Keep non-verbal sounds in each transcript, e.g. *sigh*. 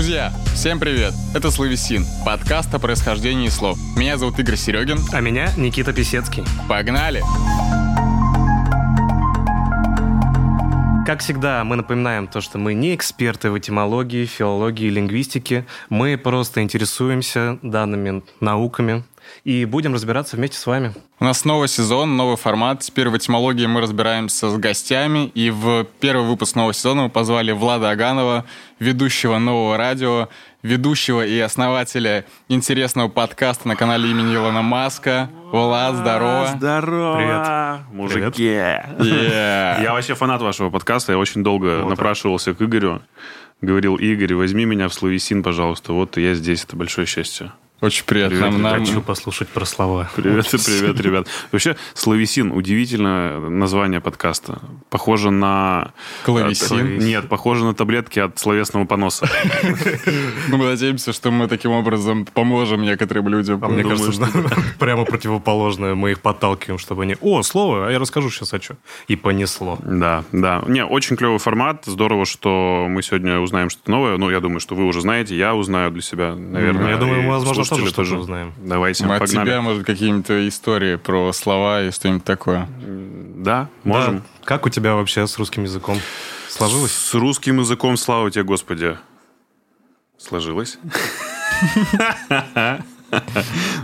Друзья, всем привет! Это Словесин, подкаст о происхождении слов. Меня зовут Игорь Серегин. А меня Никита Писецкий. Погнали! Как всегда, мы напоминаем то, что мы не эксперты в этимологии, филологии, лингвистике. Мы просто интересуемся данными науками и будем разбираться вместе с вами. У нас новый сезон, новый формат. Теперь в этимологии мы разбираемся с гостями. И в первый выпуск нового сезона мы позвали Влада Аганова, ведущего нового радио, ведущего и основателя интересного подкаста на канале имени Илона Маска. Влад, здорово. Здорово. Привет. Мужики. Yeah. Я вообще фанат вашего подкаста. Я очень долго Вот напрашивался к Игорю. Говорил, Игорь, возьми меня в словесин, пожалуйста. Вот я здесь. Это большое счастье. Очень приятно. Привет, Нам- нам- Хочу послушать про слова. Привет и привет, ребят. Вообще, словесин удивительное название подкаста. Похоже на... Клавесин? Нет, похоже на таблетки от словесного поноса. Ну, мы надеемся, что мы таким образом поможем некоторым людям. А мне кажется, *laughs* прямо противоположное. Мы их подталкиваем, чтобы они... О, слово, а я расскажу сейчас о чем. И понесло. Да, да. Не, очень клевый формат. Здорово, что мы сегодня узнаем что-то новое. Ну, я думаю, что вы уже знаете. Я узнаю для себя, наверное. Ну, я думаю, возможно, слушатели тоже что-то узнаем. Давайте, Мы от погнали. тебя, может, какие-нибудь истории про слова и что-нибудь такое. Да, можем. Да. Как у тебя вообще с русским языком? Сложилось? С русским языком, слава тебе, Господи. Сложилось.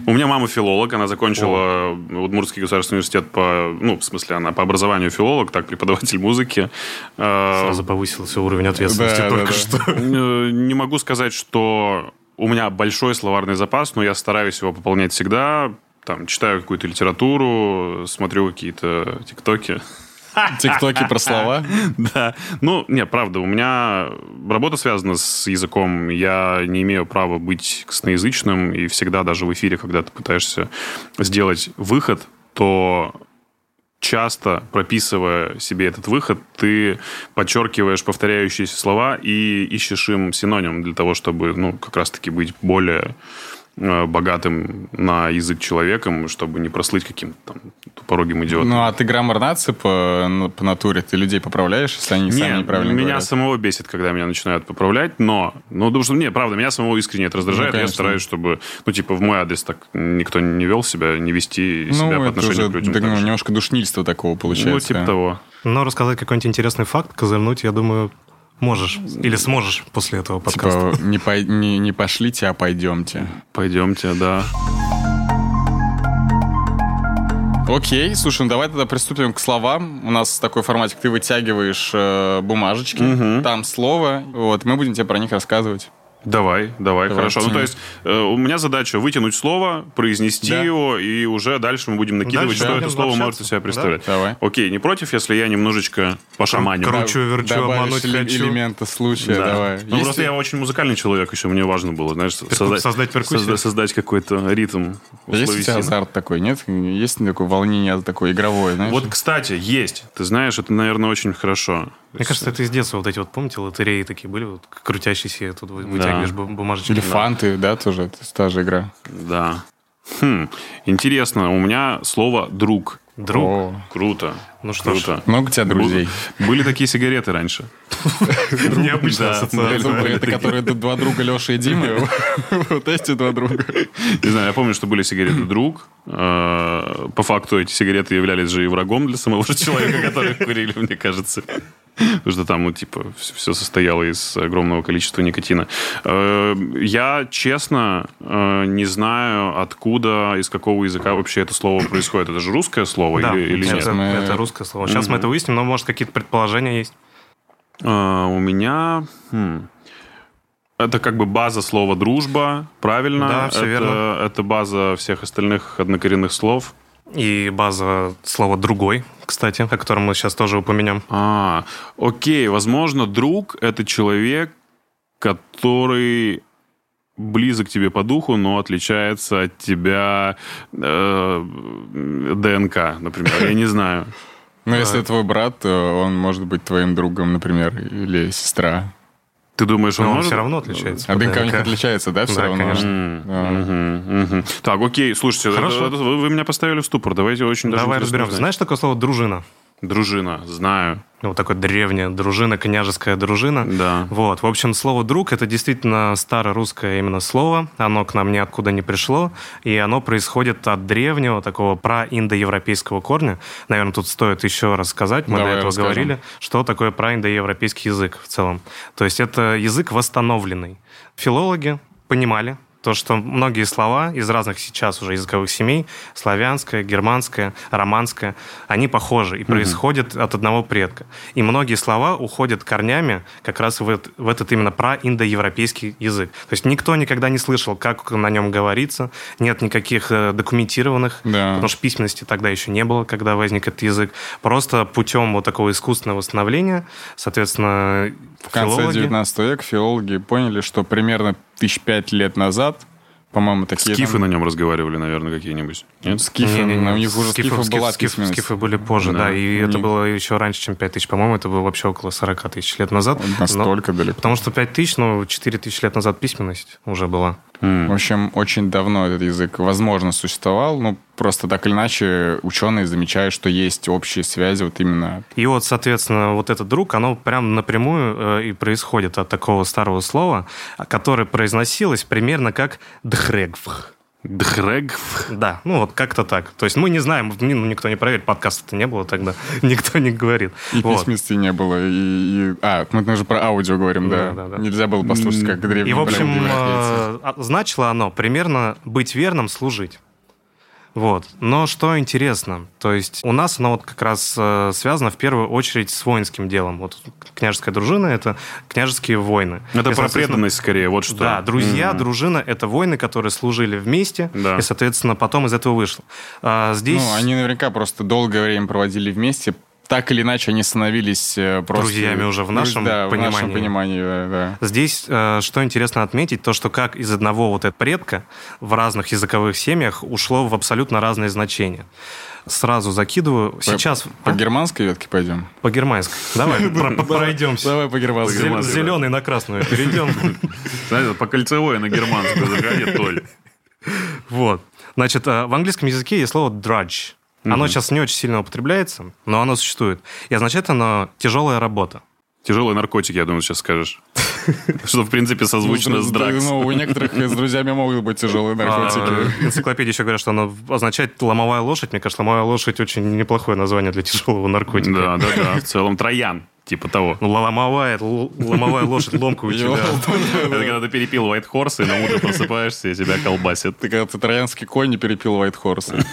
У меня мама филолог, она закончила Удмуртский государственный университет по, ну, в смысле, она по образованию филолог, так, преподаватель музыки. Сразу повысился уровень ответственности Да, только да, да. что. э, Не могу сказать, что у меня большой словарный запас, но я стараюсь его пополнять всегда. Там, читаю какую-то литературу, смотрю какие-то тиктоки. *laughs* Тиктоки про слова. *laughs* Да. Ну, не, правда, у меня работа связана с языком. Я не имею права быть косноязычным, и всегда даже в эфире, когда ты пытаешься сделать выход, то часто прописывая себе этот выход, ты подчеркиваешь повторяющиеся слова и ищешь им синоним для того, чтобы, ну, как раз-таки быть более богатым на язык человеком, чтобы не прослыть каким-то там тупорогим идиотом. Ну, а ты граммар нации по, ну, по натуре? Ты людей поправляешь, если они сами Не, неправильно меня говорят? самого бесит, когда меня начинают поправлять, но, ну, потому что, не, правда, меня самого искренне это раздражает, Ну, я стараюсь, чтобы, ну, типа, в мой адрес так никто не вел себя, не вести себя Ну, по это отношению уже к людям. да, так ну, же. немножко душнильства такого Ну, получается. типа того. Но рассказать какой-нибудь интересный факт, козырнуть, я думаю, можешь. Или сможешь после этого подкаста. Типа, не, пой- не, не пошлите, а пойдемте. Пойдемте, да. Окей, слушай, ну давай тогда приступим к словам. У нас такой форматик, ты вытягиваешь э, бумажечки, там слово, вот, мы будем тебе про них рассказывать. Давай, давай, Давай, хорошо. Ну, то есть, э, у меня задача вытянуть слово, произнести Да. его, и уже дальше мы будем накидывать, Дальше что это слово общаться. может из себя представлять. Давай. Окей, не против, если я немножечко пошаманю? Кру- Кручу, верчу, Добавишь обмануть хочу. элементы случая, Да. давай. Ну, Есть просто ли- я очень музыкальный человек, еще мне важно было, знаешь, создать, создать перкуссию? созда- создать какой-то ритм. Есть у тебя азарт такой, нет? Есть такое волнение такое игровое, знаешь? Вот, кстати, есть. Ты знаешь, это, наверное, очень хорошо. Мне кажется, это из детства вот эти вот, помните, лотереи такие были, вот, крутящиеся, тут вы- бу- бумажечки. Или фанты, да, тоже, это та же игра. Да. Хм, интересно, у меня слово «друг». Друг? О, Круто. Ну что ж. Круто. много у тебя друзей? Были такие сигареты раньше. Необычная Да, ассоциация. Это, которые два друга Леша и Дима. Вот эти два друга. Не знаю, я помню, что были сигареты «Друг». Э, По факту эти сигареты являлись же и врагом для самого же *laughs* человека, который курили, мне кажется. Потому что там, ну, типа, все состояло из огромного количества никотина. Э, Я, честно, э, не знаю, откуда, из какого языка вообще это слово происходит. Это же русское слово Да, или, или это, нет? Мы- это русское слово. Сейчас мы это выясним, но, может, какие-то предположения есть. А, У меня... хм, Это как бы база слова «дружба», правильно? Да, всё это, верно. Это база всех остальных однокоренных слов. И база слова «другой», кстати, о котором мы сейчас тоже упомянем. А, окей, возможно, друг — это человек, который близок тебе по духу, но отличается от тебя э, ДНК, например. Я не *laughs* знаю. Ну, если твой брат, то он может быть твоим другом, например, или сестра. Ты думаешь, он, он может? все равно отличается. А ДНК у них отличается, да, все Да, равно? конечно. Так, окей, слушайте, Хорошо. это вы, вы меня поставили в ступор. Давайте очень даже Давай разберемся. Знаешь такое слово «дружина»? Дружина, знаю. Вот такая древняя дружина, княжеская дружина. Да. Вот, в общем, слово «друг» — это действительно старорусское именно слово. Оно к нам ниоткуда не пришло, и оно происходит от древнего такого праиндоевропейского корня. Наверное, тут стоит еще раз сказать, мы Давай до этого расскажем. говорили, что такое праиндоевропейский язык в целом. То есть это язык восстановленный. Филологи понимали, то, что многие слова из разных сейчас уже языковых семей, славянское, германское, романское, они похожи и происходят от одного предка. И многие слова уходят корнями как раз в, эт- в этот именно праиндоевропейский язык. То есть никто никогда не слышал, как на нем говорится, нет никаких э, документированных, Да. потому что письменности тогда еще не было, когда возник этот язык. Просто путем вот такого искусственного восстановления, соответственно, В конце филологи- 19 века филологи поняли, что примерно тысяч пять лет назад, по-моему, такие... Скифы там- на нем разговаривали, наверное, какие-нибудь. Нет? Скифы, Не-не-не, у них уже скифы, скифов была скиф- скифы были позже, Да. да, и это Не- было еще раньше, чем 5 тысяч. По-моему, это было вообще около 40 тысяч лет назад. Вот Но- Настолько далеко. Потому что 5 тысяч, ну, 4 тысячи лет назад письменность уже была. М. В общем, очень давно этот язык, возможно, существовал. Ну, просто так или иначе ученые замечают, что есть общие связи вот именно... И вот, соответственно, вот этот друг, оно прям напрямую э, и происходит от такого старого слова, которое произносилось примерно как «дхрегвх». Дхрег. Да, ну вот как-то так. То есть мы не знаем, ну, никто не проверит, подкаста-то не было тогда, *laughs* никто не говорит. И Вот. письменности не было, и... и- А, мы же про аудио говорим, да. Да, да, да. Нельзя было послушать, как древние И, в общем, э, а- значило оно примерно быть верным, служить. Вот. Но что интересно, то есть у нас оно вот как раз э, связано в первую очередь с воинским делом. Вот княжеская дружина — это княжеские войны. Это И, про преданность скорее, вот что. Да, друзья, М. дружина — это воины, которые служили вместе, Да. и, соответственно, потом из этого вышло. А здесь... Ну, они наверняка просто долгое время проводили вместе. Так или иначе, они становились э, просто... Друзьями уже в нашем да, в нашем понимании. понимании, да, да. Здесь, э, что интересно отметить, то, что как из одного вот этого предка в разных языковых семьях ушло в абсолютно разные значения. Сразу закидываю. Сейчас По а? германской ветке пойдем? по германской. Давай *laughs* пройдемся. Давай по германской. Зеленый на красную перейдем. Знаете, по кольцевой на германскую заходи, Толь. Вот. Значит, э, в английском языке есть слово drudge. Оно сейчас не очень сильно употребляется, но оно существует. И означает оно тяжелая работа. Тяжелые наркотики, я думаю, сейчас скажешь. *laughs* Что, в принципе, созвучно с дракс. Ну, у некоторых с друзьями могут быть тяжелые наркотики. А, Энциклопедии еще говорят, что оно означает ломовая лошадь. Мне кажется, ломовая лошадь очень неплохое название для тяжелого наркотика. Да, да, да. В целом Троян, типа того. Ну, ломовая, ломовая лошадь, ломка у тебя. Это когда ты перепил White Horse, и на утро просыпаешься, и тебя колбасит. Ты когда ты троянский конь не перепил White Horse.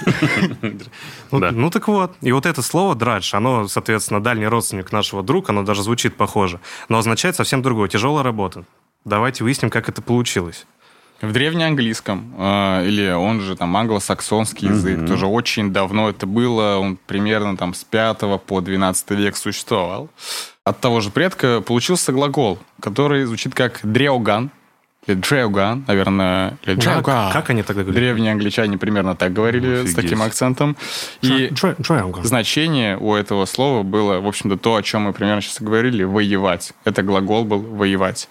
Ну, ну так вот. И вот это слово драдж, оно, соответственно, дальний родственник нашего друга, оно даже звучит похоже, но означает совсем другое. Тяжелая работа. Давайте выясним, как это получилось. В древнеанглийском, э, или он же там англосаксонский язык, тоже очень давно это было, он примерно там с 5 по 12 век существовал. От того же предка получился глагол, который звучит как дреоган, или дреоган, наверное, или дреоган. Как, как они тогда говорили? Древние англичане примерно так говорили, с Офигеть. таким акцентом. И значение у этого слова было, в общем-то, то, о чем мы примерно сейчас говорили, воевать. Это глагол был воевать.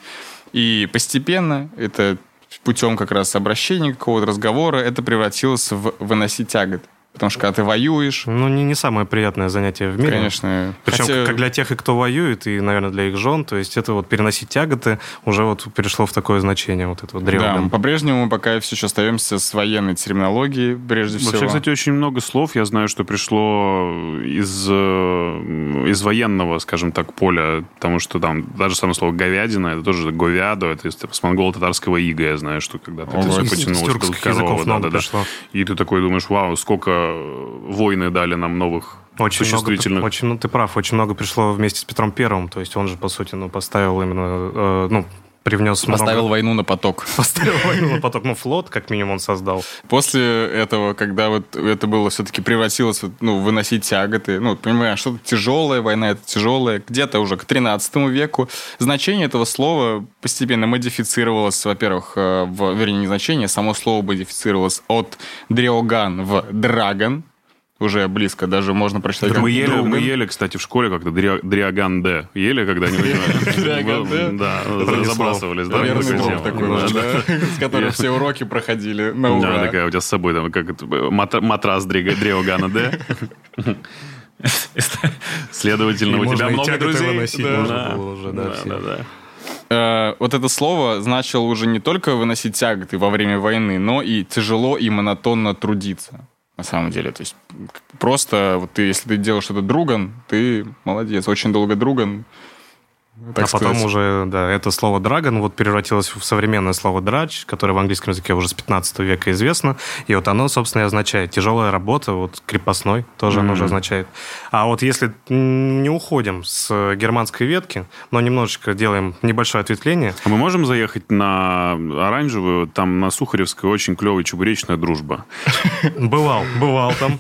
И постепенно это путем как раз обращения какого-то разговора это превратилось в выносить тягот. Потому что когда ты воюешь, Ну, не, не самое приятное занятие в мире. конечно... Причем хотя- как для тех, и кто воюет, и, наверное, для их жен, то есть это вот переносить тяготы уже вот перешло в такое значение вот этого Да, древнего. по-прежнему мы пока все еще остаемся с военной терминологией, прежде всего. Вообще, кстати, очень много слов, я знаю, что пришло из, э, из военного, скажем так, поля, потому что там даже само слово говядина, это тоже говядо, это из, с монголо-татарского ига, я знаю, что когда-то это из потянулось, тюркских что корова, языков много да-да-да. пришло. И ты такой думаешь, вау, сколько войны дали нам новых Очень много, существительных. очень, ну, ты прав, очень много пришло вместе с Петром Первым, то есть он же, по сути, ну, поставил именно, э, ну, привнес много- Поставил войну на поток. *laughs* Поставил войну на поток. Ну, флот, как минимум, он создал. После этого, когда вот это было все-таки превратилось, ну, выносить тяготы, ну, понимаешь, что-то тяжелая война, это тяжелая, где-то уже к 13 веку, значение этого слова постепенно модифицировалось, во-первых, э, в, вернее, не значение, само слово модифицировалось от дреоган в драгон, уже близко, даже можно прочитать мы ели, мы ели, кстати, в школе как-то дри- Дриаган Д. Ели когда-нибудь? *laughs* Дриаган Д? Да, забрасывались. да, Да, да. да, с которым все уроки проходили на Да, ура. такая у тебя с собой там, как матрас Дриогана Д. Следовательно, у тебя много друзей. да, да, да. Э, вот это слово значило уже не только выносить тяготы во время войны, но и тяжело и монотонно трудиться. На самом деле, то есть просто вот ты, если ты делаешь что-то друган, ты молодец, очень долго друган, так а потом сказать. уже, да, это слово «драгон» вот превратилось в современное слово «драч», которое в английском языке уже с 15 века известно. И вот оно, собственно, и означает тяжелая работа, вот крепостной тоже оно уже означает. А вот если не уходим с германской ветки, но немножечко делаем небольшое ответвление, А мы можем заехать на оранжевую, там на Сухаревской очень клевая чебуречная дружба. Бывал, бывал там.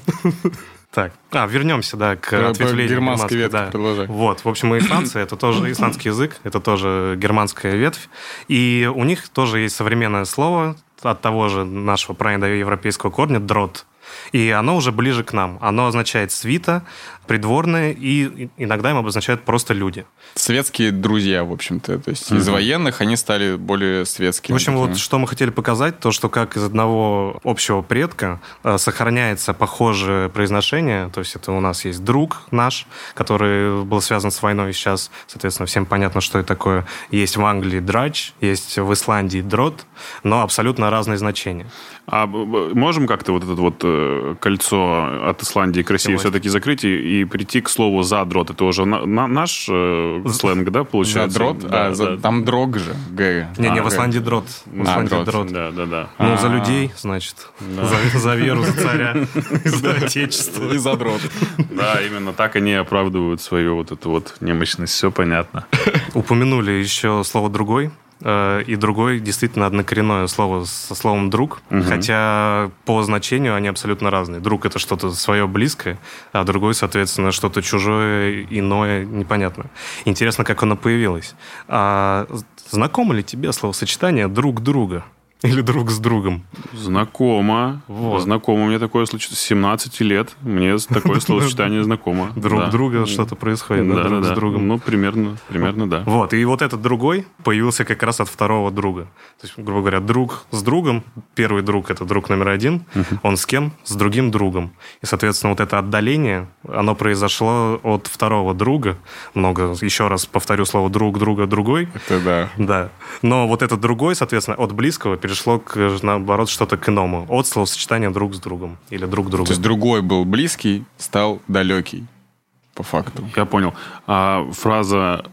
Так, а, вернемся, да, к про ответвлению германской ветки да. продолжай. Вот, в общем, и исландцы, это тоже *coughs* исландский язык, это тоже германская ветвь, и у них тоже есть современное слово от того же нашего европейского корня «дрот», и оно уже ближе к нам. Оно означает свита, придворные, и иногда им обозначают просто люди. Светские друзья, в общем-то. То есть из военных они стали более светскими. В общем, такими. вот что мы хотели показать, то, что как из одного общего предка э, сохраняется похожее произношение, то есть это у нас есть друг наш, который был связан с войной, сейчас, соответственно, всем понятно, что это такое. Есть в Англии драч, есть в Исландии дрот, но абсолютно разные значения. А можем как-то вот это вот э, кольцо от Исландии к России все-таки закрыть и, и прийти к слову задрот? Это уже на- на- наш э, сленг, да, получается? Задрот, Да, а, за- да. там дрог же. Г. Не, не, А, в Исландии дрот. В Исландии дрот, дрот. Да, да, да. Ну, за А. людей, значит. За, за веру, за царя, *laughs* за отечество. И задрот. Да, именно так они оправдывают свою вот эту вот немощность. Все понятно. Упомянули еще слово «другой», и другой действительно однокоренное слово со словом друг, хотя по значению они абсолютно разные. Друг это что-то свое близкое, а другой, соответственно, что-то чужое, иное, непонятно. Интересно, как оно появилось. А знакомо ли тебе словосочетание друг друга *laughs* или друг с другом? Знакомо. Вот. Знакомо. Мне такое случилось с 17 лет. Мне *laughs* такое словосочетание знакомо. Друг Да. друга что-то происходит, да, Да, да, друг с другом. Ну, примерно, примерно, да. Вот, и вот этот другой появился как раз от второго друга. То есть, грубо говоря, друг с другом, первый друг – это друг номер один, он с кем? С другим другом. И, соответственно, вот это отдаление, оно произошло от второго друга. Много, еще раз повторю слово «друг», «друга», «другой». Это да. Да. Но вот этот другой, соответственно, от близкого перешло к, наоборот, что-то к иному. От словосочетания друг с другом. Или друг друга. То есть другой был близкий, стал далекий. По факту. Я понял. А фраза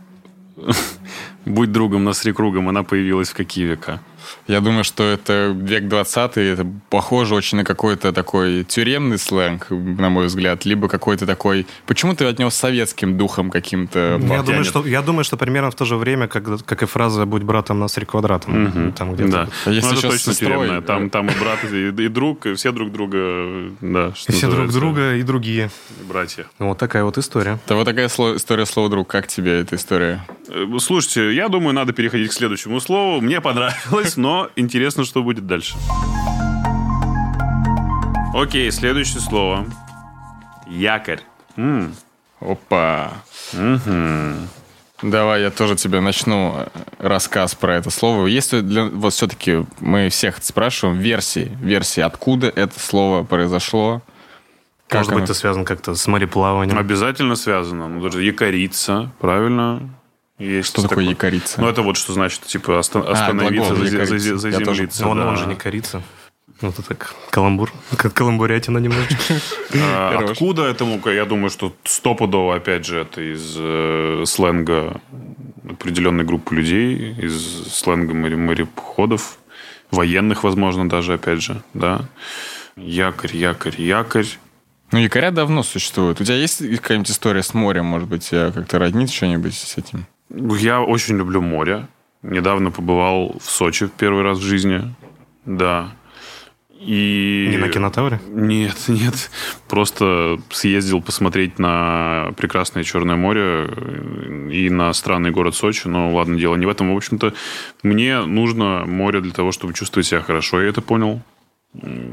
«будь другом, насри кругом», она появилась в какие века? Я думаю, что это век 20 это похоже очень на какой-то такой тюремный сленг, на мой взгляд, либо какой-то такой... Почему ты отнес советским духом каким-то? Я думаю, что, я думаю, что примерно в то же время, как, как и фраза «будь братом, насри квадратом». Там где-то. Да. А если Ну, это сейчас точно сестрой, тюремная. Там, там и брат, и, и друг, и все друг друга, да, что И все друг друга и другие. братья. Вот такая вот история. Это вот такая сло- история слова друг. Как тебе эта история? Э, Слушайте, я думаю, надо переходить к следующему слову. Мне понравилось, но интересно, что будет дальше. Окей, следующее слово. Якорь. М, Опа. Давай я тоже тебе начну э, рассказ про это слово. Есть для... вот все-таки мы всех спрашиваем версии, версии, откуда это слово произошло? Как Может оно- быть, это связано как-то с мореплаванием. Обязательно связано. Ну, даже якорица, правильно? Есть Что такое якорица? Ну, это вот что значит, типа, оста- остановиться, глагол зазе- якориться. зазе- Я тоже- заземлиться. Он, да. он же не корица. Ну, это так, каламбур. Как каламбурятина немножечко. *laughs* А. Откуда этому, я думаю, что стопудово, опять же, это из э, сленга определенной группы людей, из сленга море- мореходов, военных, возможно, даже, опять же, да. Якорь, якорь, якорь. Ну, якоря давно существуют. У тебя есть какая-нибудь история с морем? Может быть, тебя как-то роднит что-нибудь с этим? Я очень люблю море. Недавно побывал в Сочи в первый раз в жизни. Да. И... Не на кинотавре? Нет, *laughs* нет. Просто съездил посмотреть на прекрасное Черное море э, и на странный город Сочи. Но ладно, дело не в этом. В общем-то, мне нужно море для того, чтобы чувствовать себя хорошо. Я это понял.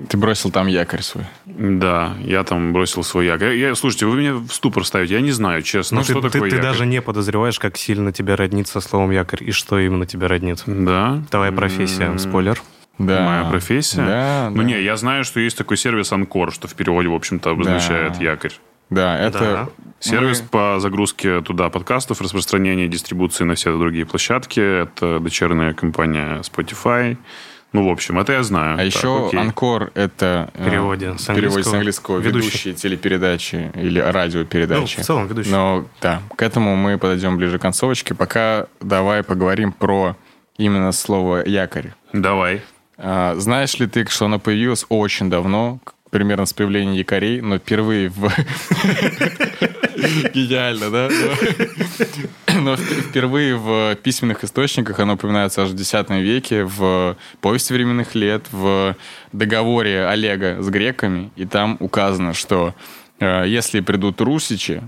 Ты бросил там якорь свой. Да, я там бросил свой якорь. Я, слушайте, вы меня в ступор ставите. Я не знаю, честно, Ну, что ты, ты- такое ты якорь. даже не подозреваешь, как сильно тебя роднит со словом якорь и что именно тебя роднит. Да. Твоя профессия, спойлер. Да. Моя профессия? Да, Ну да. не, я знаю, что есть такой сервис Анкор, что в переводе, в общем-то, обозначает Да. якорь. Да, это... Да. Сервис Мы- по загрузке туда подкастов, распространению, дистрибуции на все другие площадки. Это дочерняя компания Spotify. Ну, в общем, это я знаю. А Так, еще окей. Анкор — это... э, переводе с в переводе с английского ведущий. ведущие телепередачи или Ну, радиопередачи. в целом ведущий. Но да, к этому мы подойдем ближе к концовочке. Пока давай поговорим про именно слово «якорь». Давай. А, знаешь ли ты, что оно появилось очень давно, примерно с появлением якорей, но впервые в... *laughs* Гениально, да? Но- *laughs* Но вп- впервые в письменных источниках оно упоминается аж в X веке, в повести временных лет, в договоре Олега с греками, и там указано, что э, если придут русичи,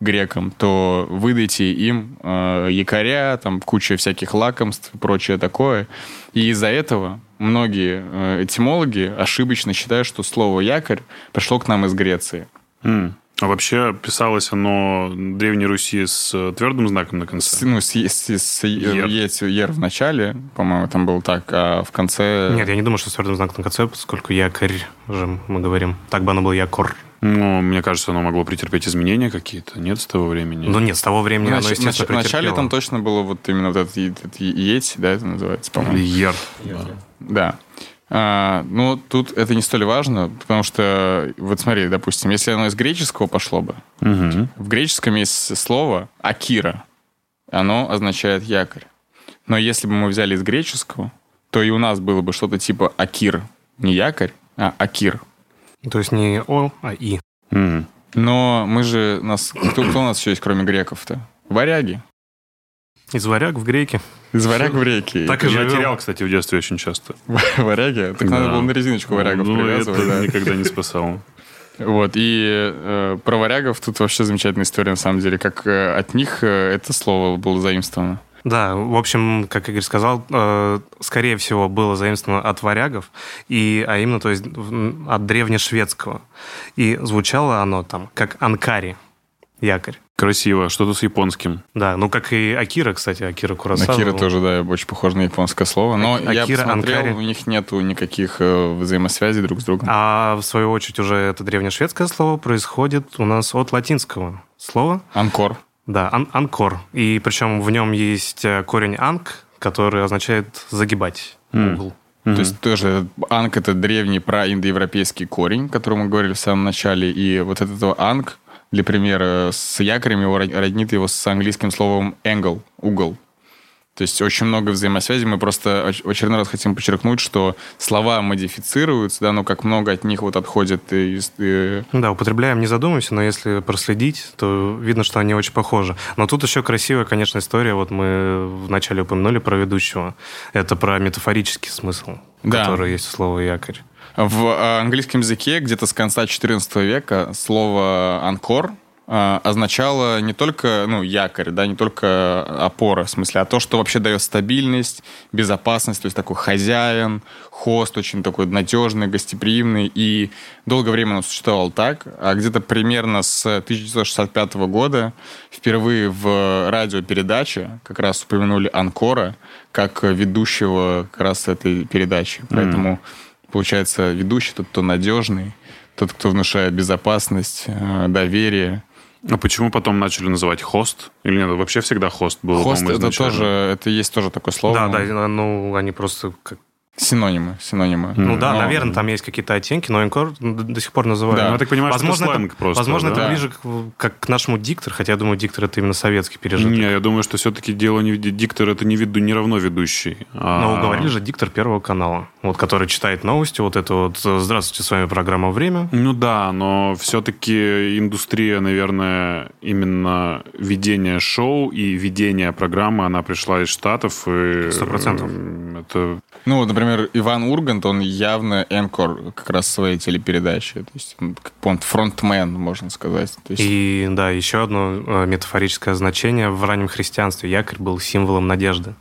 грекам, то выдайте им э, якоря, там куча всяких лакомств прочее такое. И из-за этого многие э, этимологи ошибочно считают, что слово якорь пришло к нам из Греции. М. А вообще писалось оно в Древней Руси с э, твердым знаком на С, конце? ну, с, с- с- Ер. есть ер в начале, по-моему, там был так, а в конце... Нет, я не думаю, что с твердым знаком на конце, поскольку якорь же мы говорим. Так бы оно было якор. Ну, мне кажется, оно могло претерпеть изменения какие-то. Нет с того времени? Ну нет, с того времени В оно, естественно, нач- претерпело. там точно было вот именно вот этот, е- этот е- еть, да, это называется, по-моему. Или ер. Да. А, ну, тут это не столь важно, потому что, вот смотри, допустим, если оно из греческого пошло бы, Мгм. в греческом есть слово «акира». Оно означает «якорь». Но если бы мы взяли из греческого, то и у нас было бы что-то типа «акир». Не «якорь», а «акир». То есть не О, а И. Мгм. Но мы же... Нас, кто, кто у нас еще есть, кроме греков-то? Варяги. Из варяг в греки. Из варяг в реки. Так и Я живем. терял, кстати, в детстве очень часто. Варяги? Так надо Да. было на резиночку варягов ну, привязывать. это да. никогда не спасало. Вот, и э, про варягов тут вообще замечательная история, на самом деле, как э, от них э, это слово было заимствовано. Да, в общем, как Игорь сказал, э, скорее всего, было заимствовано от варягов, и, а именно, то есть, от древнешведского. И звучало оно там как анкари, якорь. Красиво. Что-то с японским. Да, ну как и Акира, кстати, Акира Курасава. Акира тоже, да, очень похоже на японское слово. Но А- я Акира, посмотрел, Анкари. у них нету никаких э, взаимосвязей друг с другом. А в свою очередь уже это древнешведское слово происходит у нас от латинского слова. Анкор. Да, ан- анкор. И причем в нем есть э, корень анг, который означает загибать М. угол. То есть тоже анг — это древний проиндоевропейский корень, о котором мы говорили в самом начале. И вот от этого анг, для примера, с якорем его род- роднит его с английским словом angle — угол. То есть очень много взаимосвязей. Мы просто в очередной раз хотим подчеркнуть, что слова модифицируются, да, но как много от них вот отходит из... э, Да, употребляем, не задумываемся, но если проследить, то видно, что они очень похожи. Но тут еще красивая, конечно, история. Вот мы вначале упомянули про ведущего. Это про метафорический смысл, Да. который есть у слова якорь. В э, английском языке где-то с конца XIV века слово «анкор» э, означало не только ну, якорь, да, не только опора, в смысле, а то, что вообще дает стабильность, безопасность, то есть такой хозяин, хост очень такой надежный, гостеприимный, и долгое время он существовал так, а где-то примерно с 1965 года впервые в радиопередаче как раз упомянули Анкора как ведущего как раз этой передачи, поэтому получается, ведущий тот, кто надежный, тот, кто внушает безопасность, э, доверие. А почему потом начали называть хост? Или нет, вообще всегда хост был, Хост это изначально? тоже, это есть тоже такое слово. Да, да, ну, они просто... как- Синонимы, синонимы. Ну да, Но- наверное, там есть какие-то оттенки, но инкор до сих пор называют. Да. Ну, я так понимаю, что это возможно, сленг просто, Возможно, да? это ближе к, как к нашему диктор, хотя я думаю, диктор это именно советский пережиток. Не, я думаю, что все-таки дело не в диктор, это не, веду, не равно ведущий. а- Но говорили же диктор Первого канала, вот который читает новости, вот это вот «Здравствуйте, с вами программа «Время». Ну да, но все-таки индустрия, наверное, именно ведения шоу и ведения программы, она пришла из Штатов. И, Сто процентов. Это Ну, вот, например, Иван Ургант, он явно энкор как раз своей телепередачи. То есть, он, он фронтмен, можно сказать. Есть, И да, еще одно э, метафорическое значение в раннем христианстве. Якорь был символом надежды.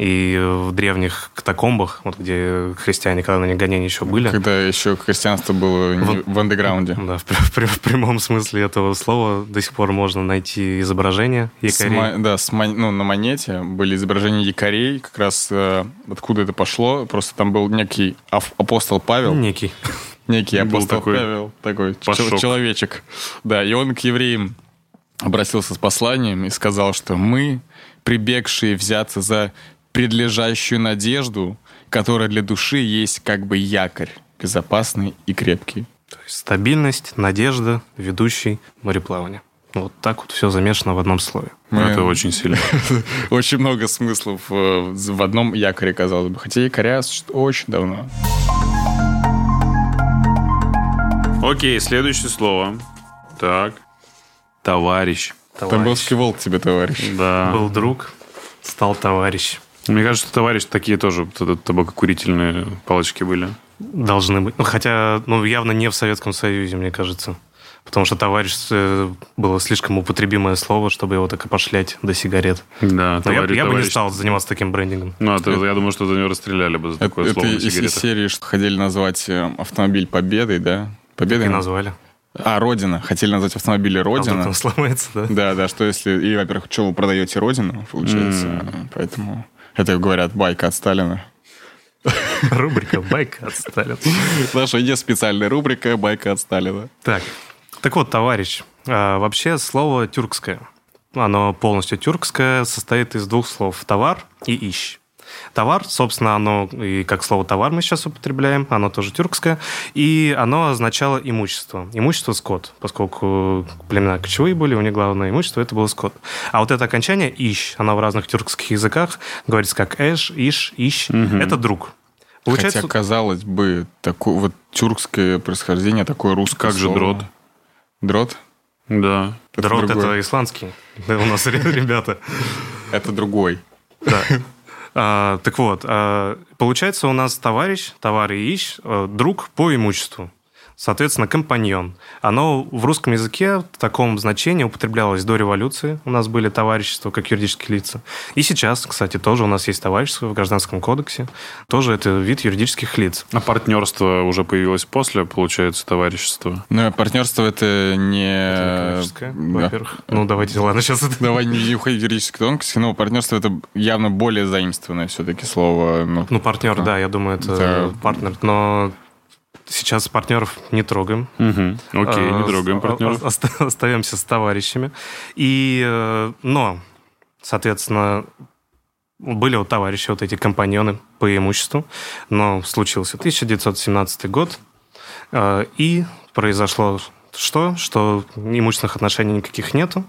И в древних катакомбах, вот где христиане, когда на них гонения еще были, Когда еще христианство было Вот. в андеграунде. да, в, в в прямом смысле этого слова до сих пор можно найти изображения якорей. мо- да, с ну, на монете были изображения якорей, как раз э, откуда это пошло. Просто там был некий апостол Павел, Некий. некий апостол такой Павел, такой пашок. чел- человечек. Да, и он к евреям обратился с посланием и сказал, что мы, прибегшие взяться за предлежащую надежду, которая для души есть как бы якорь, безопасный и крепкий. То есть стабильность, надежда, ведущий мореплавание. Вот так вот все замешано в одном слове. Мы- Это очень сильно. *laughs* Очень много смыслов э, в одном якоре, казалось бы. Хотя якоря очень давно. Окей, следующее слово. Так. Товарищ. Тамбовский волк тебе, товарищ. Да. Был друг, стал товарищ. Мне кажется, товарищ такие тоже табакокурительные палочки были. Должны быть. Ну, хотя, ну, явно не в Советском Союзе, мне кажется. Потому что товарищ э, было слишком употребимое слово, чтобы его так опошлять до сигарет. Да, Но я, товарищ. я бы не стал заниматься таким брендингом. Ну, это, я думаю, что за него расстреляли бы за Это, такое это слово на из, серии, что хотели назвать э, автомобиль Победой, да? Победой? И назвали. А, Родина. Хотели назвать автомобиль А вдруг Родина. он *laughs* сломается, да? Да, да, что если... И, во-первых, что вы продаете Родину, получается. Поэтому это, говорят, байка от Сталина. *laughs* Рубрика «Байк от Сталина». Наша идея специальная рубрика «Байка от Сталина». Так, так вот, товарищ, а, вообще слово тюркское. Оно полностью тюркское, состоит из двух слов «товар» и «ищ». Товар, собственно, оно, и как слово товар мы сейчас употребляем, оно тоже тюркское, и оно означало имущество. Имущество скот, поскольку племена кочевые были, у них главное имущество это было скот. А вот это окончание ищ, оно в разных тюркских языках говорится как эш, иш, ищ, это друг. Получается, Хотя, казалось бы, такое вот тюркское происхождение, такое русское Как же слово. дрот? Дрот? Да. дрот это исландский. Да, *laughs* у нас ребята. Это другой. Да. А, так вот, а, получается у нас товарищ, товарищ, э, друг по имуществу. Соответственно, компаньон. Оно в русском языке в таком значении употреблялось до революции. У нас были товарищества как юридические лица. И сейчас, кстати, тоже у нас есть товарищество в Гражданском кодексе. Тоже это вид юридических лиц. А партнерство уже появилось после, получается, товарищества. Ну, партнерство это не... Экономическое, да. во-первых. Ну, давайте, ладно, сейчас это... Давай не уходить в юридические тонкости, но партнерство это явно более заимствованное все-таки слово. Ну, Ну, партнер, да, я думаю, это Да. партнер. Но сейчас партнеров не трогаем. Угу. Окей, не А, трогаем о- партнеров. оста- Остаемся с товарищами. И, э, но, соответственно, были вот товарищи, вот эти компаньоны по имуществу, но случился 1917 год, э, и произошло что? Что имущественных отношений никаких нету,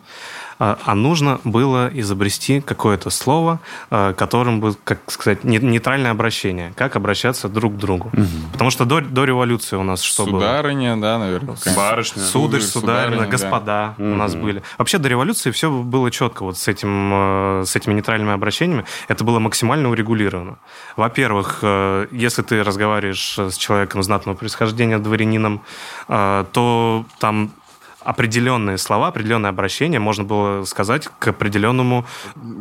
а а нужно было изобрести какое-то слово, э, которым бы, как сказать, не- нейтральное обращение, как обращаться друг к другу. Потому что до, до революции у нас что было? сударыня, да, наверное. Барышня. Сударь, сударыня, сударыня, господа у нас Мгм. были. Вообще до революции все было четко вот с, этим, э, с этими нейтральными обращениями. Это было максимально урегулировано. Во-первых, э, если ты разговариваешь с человеком знатного происхождения, дворянином, э, то там определенные слова, определенное обращение можно было сказать к определенному...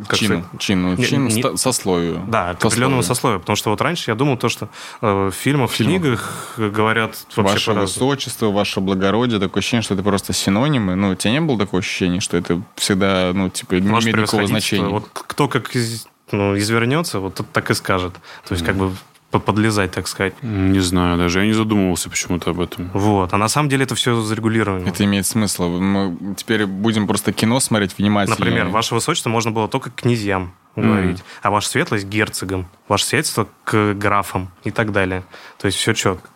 как Чину, сказать, чину, Не- чин, не- сословию. Да, к определенному сословию. Потому что вот раньше я думал то, что э, в фильмах, в книгах говорят вообще Ваше высочество, ваше благородие, такое ощущение, что это просто синонимы. Ну, у тебя не было такого ощущения, что это всегда, ну, типа, не Ваше имеет никакого значения? Вот кто как из- ну, извернется, вот тот так и скажет. То есть как бы подлезать, так сказать. Не знаю даже, я не задумывался почему-то об этом. Вот. А на самом деле это все зарегулировано. Это имеет смысл. Мы теперь будем просто кино смотреть внимательно. Например, ваше высочество можно было только к князьям говорить, а ваша светлость герцогам, ваше сиятельство к графам и так далее. То есть все четко.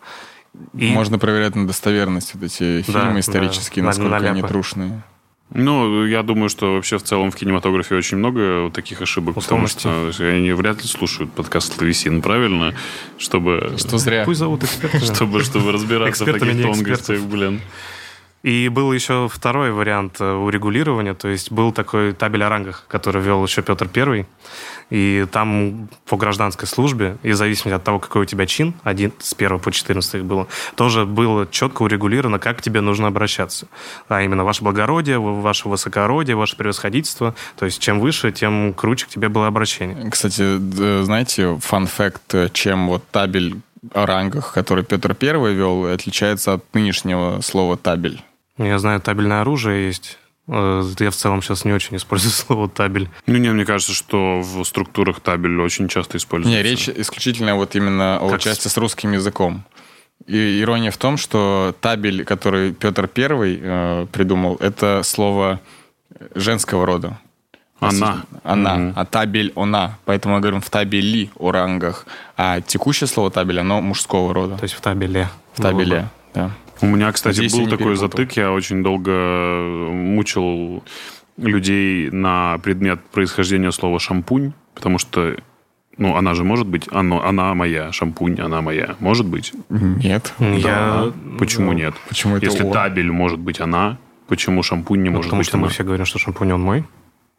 И Можно проверять на достоверность вот эти Да, фильмы да. исторические, На- насколько они наляпы. трушные. Ну, я думаю, что вообще в целом в кинематографе очень много вот таких ошибок, потому Условности. что они вряд ли слушают подкаст Лависин, правильно? Чтобы, Что зря. пусть зовут экспертами. *laughs* чтобы, чтобы разбираться в Экспертами, таких не тонкостях, блин. И был еще второй вариант э, урегулирования, то есть был такой табель о рангах, который вел еще Петр Первый, и там по гражданской службе, и в зависимости от того, какой у тебя чин, один с 1 по 14 их было, тоже было четко урегулировано, как к тебе нужно обращаться. А именно ваше благородие, ваше высокородие, ваше превосходительство, то есть чем выше, тем круче к тебе было обращение. Кстати, знаете, фан-факт, чем вот табель о рангах, который Петр Первый вел, отличается от нынешнего слова табель. Я знаю, табельное оружие есть. Э, Я в целом сейчас не очень использую *laughs* слово табель. Ну, не, мне кажется, что в структурах табель очень часто используется. Не, речь исключительно вот именно о Как с- части с русским языком. И ирония в том, что табель, который Петр Первый э, придумал, это слово женского рода. Она. Она. Мгм. А табель она. Поэтому мы говорим в табели о рангах. А текущее слово табель, оно мужского рода. То есть в табеле. В табеле, да. У меня, кстати, Здесь я был такой перепутал. затык. Я очень долго мучил людей на предмет происхождения слова шампунь, потому что, ну, она же может быть, оно, она моя, шампунь, она моя. Может быть? Нет. Я... Да. Почему ну, нет? Почему это Если «о»? табель может быть она, почему шампунь не ну, может потому быть что мы она? все говорим, что шампунь он мой.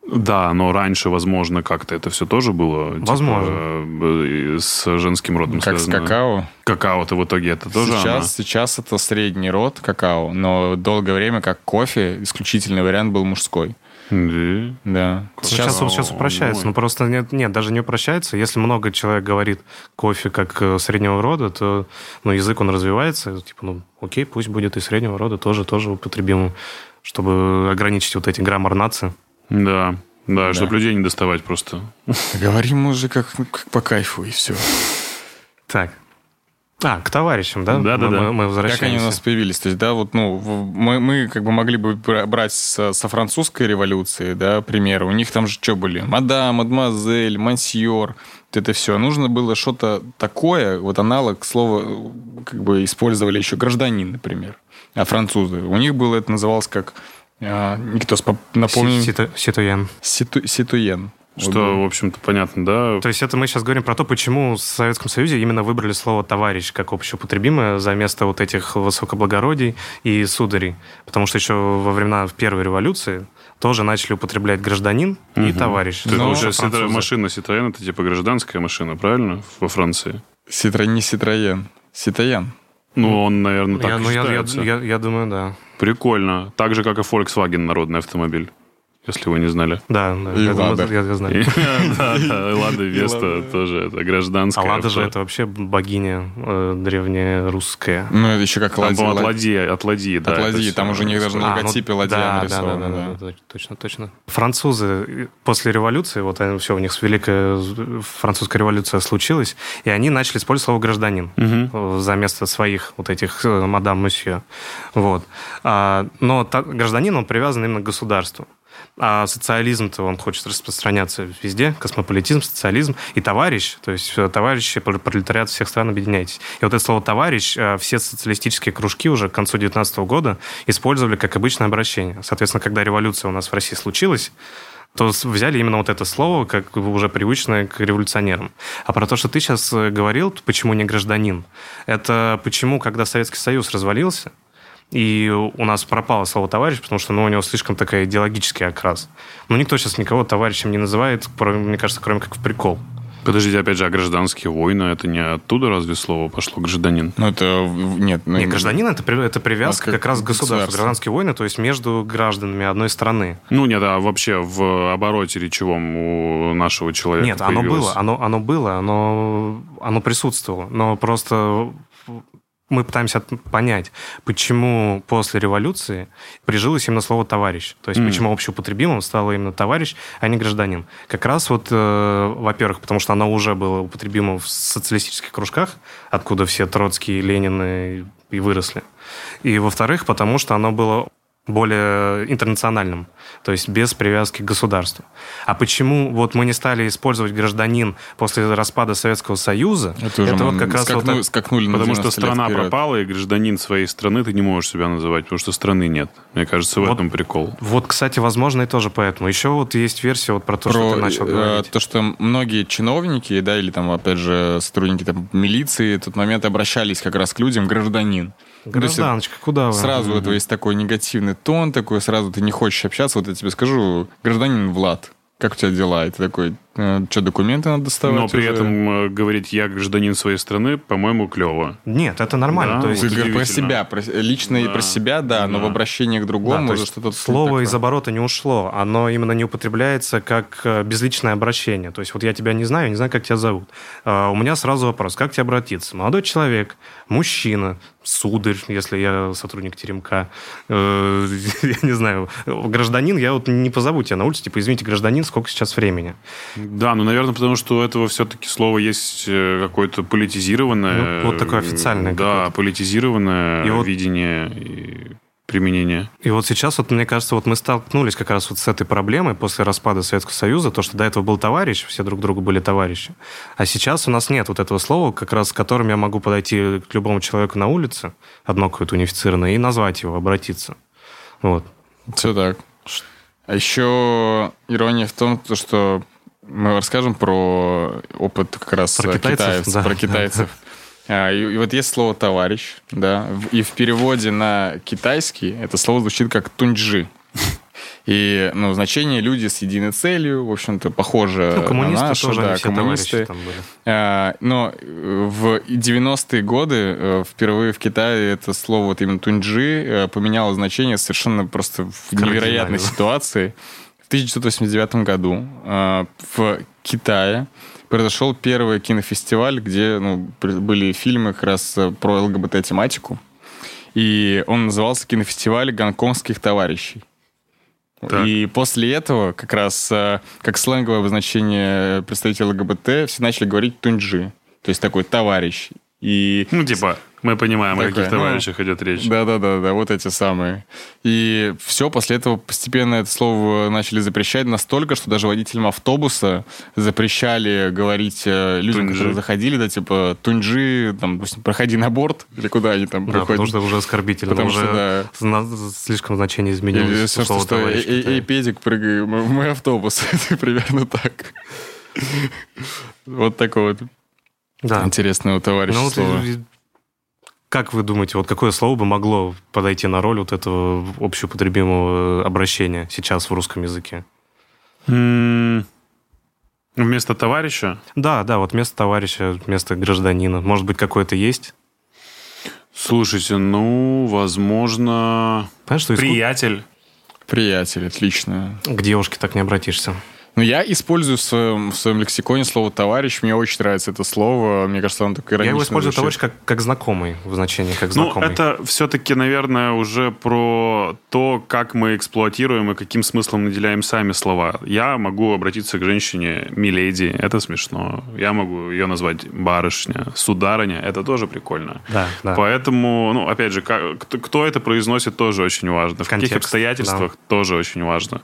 Да, но раньше, возможно, как-то это все тоже было. типа, Возможно. э, с женским родом Как с связано. какао. Какао-то в итоге это тоже сейчас, она. сейчас это средний род какао, но долгое время как кофе исключительный вариант был мужской. Да. Да. Сейчас, Какао, сейчас упрощается. мой. Ну, просто нет, нет, даже не упрощается. Если много человек говорит кофе как э, среднего рода, то ну, язык, он развивается. Типа, ну, окей, пусть будет и среднего рода тоже, тоже употребимым, чтобы ограничить вот эти граммар нации. Да, да, чтобы людей не доставать просто. Говорим уже как, как по кайфу, и все. Так. А, к товарищам, да? Да-да-да. Мы, мы Как возвращаемся. они у нас появились? То есть, да, вот, ну, мы, мы как бы могли бы бра- брать со, со французской революции, да, примеры. У них там же что были? Мадам, мадемуазель, мансьор, вот это все. Нужно было что-то такое, вот аналог слова, как бы использовали еще гражданин, например. А французы, у них было, это называлось как, а, Никитос, поп- напомни, Си- сито- Ситуен. ситу- ситуен. Что, в общем-то, понятно, да? То есть это мы сейчас говорим про то, почему в Советском Союзе именно выбрали слово «товарищ» как общеупотребимое за место вот этих высокоблагородий и сударей. Потому что еще во времена Первой революции тоже начали употреблять гражданин и Мгм. товарищ. То есть, Но это французы. машина Citroёn, это типа гражданская машина, правильно? Во Франции. Ситро, не Ситроен, Ситоен. Ну, он, наверное, так Я, и ну, я, я, считается. я- я думаю, да. Прикольно. Так же, как и Volkswagen, народный автомобиль. Если вы не знали. Да, да, И я, Лада. я- я знаю. *laughs* *laughs* Да, да, Лада Веста тоже это А гражданская. Лада же это вообще богиня э, древняя русская. Ну, это еще как ладья. от ладья. ладьи, от ладьи, да. От ладьи, там уже у них даже на А, ну логотипе ладья да, нарисована, Да, да, да. точно, точно. Французы э, после революции, вот они, все, у них великая э, французская революция случилась, и они начали использовать слово «гражданин» э, за место своих вот этих э, мадам месье. Вот. А, но гражданин, он привязан именно к государству. А социализм-то он хочет распространяться везде, космополитизм, социализм. И товарищ, то есть э, товарищи, пр- пролетариат всех стран, объединяйтесь. И вот это слово «товарищ» э, все социалистические кружки уже к концу 19 года использовали как обычное обращение. Соответственно, когда революция у нас в России случилась, то взяли именно вот это слово, как уже привычное к революционерам. А про то, что ты сейчас э, говорил, почему не гражданин, это почему, когда Советский Союз развалился, и у нас пропало слово «товарищ», потому что ну, у него слишком такой идеологический окрас. Ну, никто сейчас никого товарищем не называет, кроме, мне кажется, кроме как в прикол. Подождите, опять же, а гражданские войны, это не оттуда разве слово пошло гражданин? Ну, это... Нет, ну, Не, гражданин это, это привязка А как как раз к государству. Гражданские войны, то есть между гражданами одной страны. Ну, нет, а вообще в обороте речевом у нашего человека Нет, оно появилось? было, оно, оно было, оно, оно присутствовало. Но просто мы пытаемся понять, почему после революции прижилось именно слово «товарищ». То есть Мгм. почему общеупотребимым стало именно «товарищ», а не «гражданин». Как раз вот, э, во-первых, потому что оно уже было употребимо в социалистических кружках, откуда все Троцкие, Ленины и выросли. И, во-вторых, потому что оно было более интернациональным, то есть без привязки к государству. А почему вот мы не стали использовать гражданин после распада Советского Союза? Это мы вот как раз вот так- Потому что 90 лет страна вперед. пропала, и гражданин своей страны ты не можешь себя называть, потому что страны нет. Мне кажется, в Вот. этом прикол. Вот, кстати, возможно, и тоже поэтому. Еще вот есть версия вот про то, что про ты начал э, говорить. то, что многие чиновники, да, или там, опять же, сотрудники там, милиции в тот момент обращались как раз к людям гражданин. Гражданочка, куда вы? Сразу у этого есть такой негативный тон, такой сразу ты не хочешь общаться. Вот я тебе скажу, гражданин Влад, как у тебя дела? И ты такой, что, документы надо доставать? Но при уже? этом э, говорить «я гражданин своей страны», по-моему, клево. Нет, это нормально. Да, то есть Ты говоришь про себя, про, лично и Да. про себя, да, но Да. в обращении к Да, другому то уже что-то... слово такое. из оборота не ушло, оно именно не употребляется как э, безличное обращение. То есть вот я тебя не знаю, не знаю, как тебя зовут. А, У меня сразу вопрос, как тебе обратиться? Молодой человек, мужчина, сударь, если я сотрудник теремка, э, *laughs* я не знаю, гражданин, я вот не позову тебя на улице, типа, извините, гражданин, сколько сейчас времени? Да, ну, наверное, потому что у этого все-таки слово есть э, какое-то политизированное. Ну, вот такое официальное Да, политизированное И вот- видение и применение. И вот сейчас, вот, мне кажется, вот мы столкнулись как раз вот с этой проблемой после распада Советского Союза, то, что до этого был товарищ, все друг другу были товарищи. А сейчас у нас нет вот этого слова, как раз с которым я могу подойти к любому человеку на улице, одно какое-то унифицированное, и назвать его, обратиться. Вот. Все так. А еще ирония в том, то, что мы расскажем про опыт как раз Про э, китайцев, китаевцев, да. про китайцев. *laughs* А, И, и вот есть слово товарищ, да, и в переводе на китайский это слово звучит как тунджи. *laughs* И, ну, значение люди с единой целью, в общем-то, похоже Ну, коммунисты на наше, тоже, да, коммунисты. там были. А, Но э, в 90-е годы э, впервые в Китае это слово вот именно тунджи поменяло значение совершенно просто в невероятной ситуации. *laughs* В 1989 году э, в Китае произошел первый кинофестиваль, где ну, были фильмы как раз э, про ЛГБТ-тематику. И он назывался «Кинофестиваль гонконгских товарищей». Так. И после этого, как раз э, как сленговое обозначение представителей ЛГБТ, все начали говорить тунджи. То есть такой товарищ. И Ну, типа, мы понимаем, о Такое, каких ну, товарищах идет речь. да, да, да, да, вот эти самые. И все, после этого постепенно это слово начали запрещать настолько, что даже водителям автобуса запрещали говорить э, людям, Тунджи. которые заходили, да, типа, тунджи, там, допустим, проходи на борт, или куда они там Да, приходят. потому что уже оскорбительно, Потому уже что, да. слишком значение Или изменилось. все, у слова что, что Китае. эй, педик, прыгай в мой- автобус. *laughs* Это примерно так. Вот такое вот Да. интересное у товарища Ну, вот слово. и- как вы думаете, вот какое слово бы могло подойти на роль вот этого общеупотребимого обращения сейчас в русском языке? Вместо товарища? Да, да, вот вместо товарища, вместо гражданина. Может быть, какое-то есть? Слушайте, ну, возможно... Понимаешь, что иску- Приятель. Приятель, отлично. к девушке так не обратишься. Ну, я использую в своем, в своем лексиконе слово «товарищ». Мне очень нравится это слово. Мне кажется, оно так Я иронично его использую звучит. товарищ как, как знакомый в значении, как Ну, знакомый. это все-таки, наверное, уже про то, как мы эксплуатируем и каким смыслом наделяем сами слова. Я могу обратиться к женщине «миледи», это смешно. Я могу ее назвать «барышня», «сударыня», это тоже прикольно. Да, да. Поэтому, ну, опять же, как- кто, кто это произносит, тоже очень важно. В каких Контекст, обстоятельствах, тоже очень важно.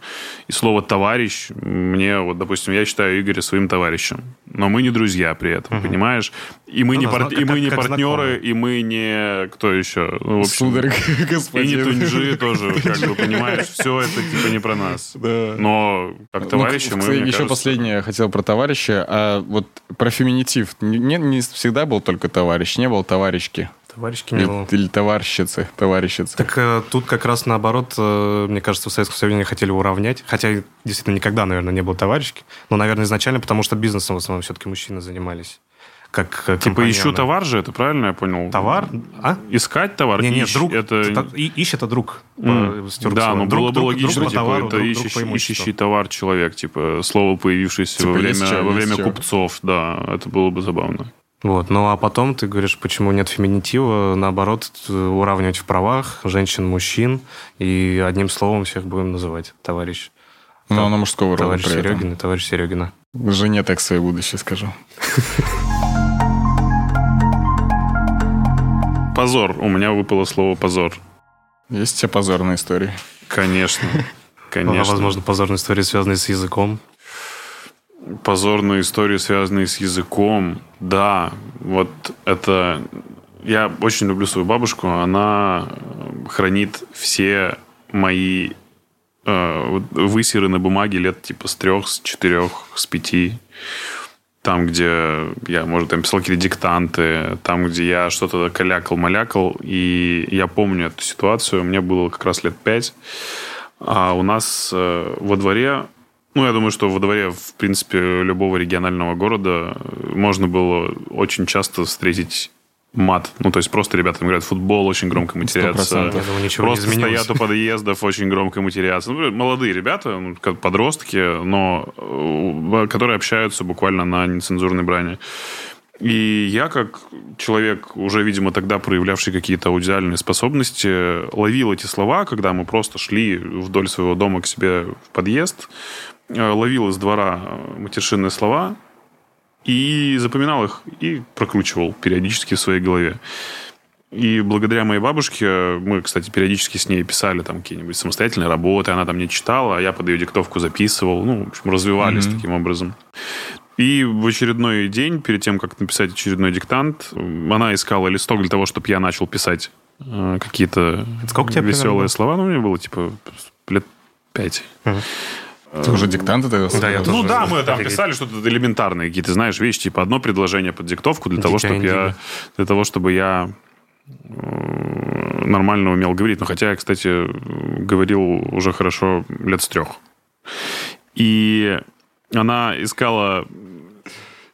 И слово «товарищ» мне, вот, допустим, я считаю Игоря своим товарищем. Но мы не друзья при этом, понимаешь? И мы Ну не, да, пар- зна- и мы как- не как партнеры, знакомые. и мы не... Кто еще? Ну, в общем, Сударь, *laughs* и не господин. тунжи тоже, как бы, понимаешь? Все это типа не про нас. *laughs* Да. Но как товарищи Ну, мы, кстати, мне еще кажется, последнее хотел про товарища. А вот про феминитив. Не, не всегда был только товарищ, не был товарищки. Товарищки не Или, было. или товарищицы, товарищицы. Так э, тут как раз наоборот, э, мне кажется, в Советском Союзе хотели уравнять. Хотя действительно никогда, наверное, не было товарищки. Но, наверное, изначально потому, что бизнесом в основном все-таки мужчины занимались. Как Типа ищу товар же, это правильно я понял? Товар? А? Искать товар? Не, нет, ищ- друг. Это... Та- и- Ищ это друг. М, по- Да, но Друг- было бы логично, друг типа, товару, это друг- друг ищущий, товар человек, типа, слово, появившееся Типа, во, время, во время купцов, да, это было бы забавно. Вот. Ну а потом ты говоришь, почему нет феминитива, наоборот, уравнивать в правах женщин, мужчин, и одним словом всех будем называть товарищ. Но оно мужского рода Товарищ при этом. Серегин и товарищ Серегина. Жене так свое будущее скажу. *laughs* Позор. У меня выпало слово позор. Есть у тебя позорные истории? Конечно. Ну, *laughs* а, Конечно. возможно, позорные истории, связанные с языком. Позорные истории, связанные с языком. Да, вот это... Я очень люблю свою бабушку. Она э, хранит все мои э, высеры на бумаге лет типа с трех, с четырех, с пяти. Там, где я, может, там писал какие-то диктанты, там, где я что-то калякал-малякал. И я помню эту ситуацию. Мне было как раз лет пять. А у нас э, во дворе, ну, я думаю, что во дворе, в принципе, любого регионального города можно было очень часто встретить мат. Ну, то есть просто ребята играют в футбол, очень громко матерятся. 100%. Я думаю, ничего не Просто изменилось. стоят у подъездов, очень громко матерятся. Ну, молодые ребята, ну, подростки, но э, которые общаются буквально на нецензурной брани. И я, как человек, уже, видимо, тогда проявлявший какие-то аудиальные способности, ловил эти слова, когда мы просто шли вдоль своего дома к себе в подъезд, ловил из двора э, матершинные слова и запоминал их и прокручивал периодически в своей голове. И благодаря моей бабушке, мы, кстати, периодически с ней писали там какие-нибудь самостоятельные работы, она там не читала, а я под ее диктовку записывал. Ну, в общем, развивались mm-hmm. таким образом. И в очередной день, перед тем, как написать очередной диктант, она искала листок для того, чтобы я начал писать э, какие-то Сколько тебе веселые примерно? слова. Ну, мне было, типа, лет пять. Ты уже диктант это Да, я Ну тоже да, мы там писали что-то элементарные какие-то, знаешь, вещи, типа одно предложение под диктовку для того, чтобы я, для того, чтобы я э, нормально умел говорить. Ну, хотя я, кстати, говорил уже хорошо лет с трех. И она искала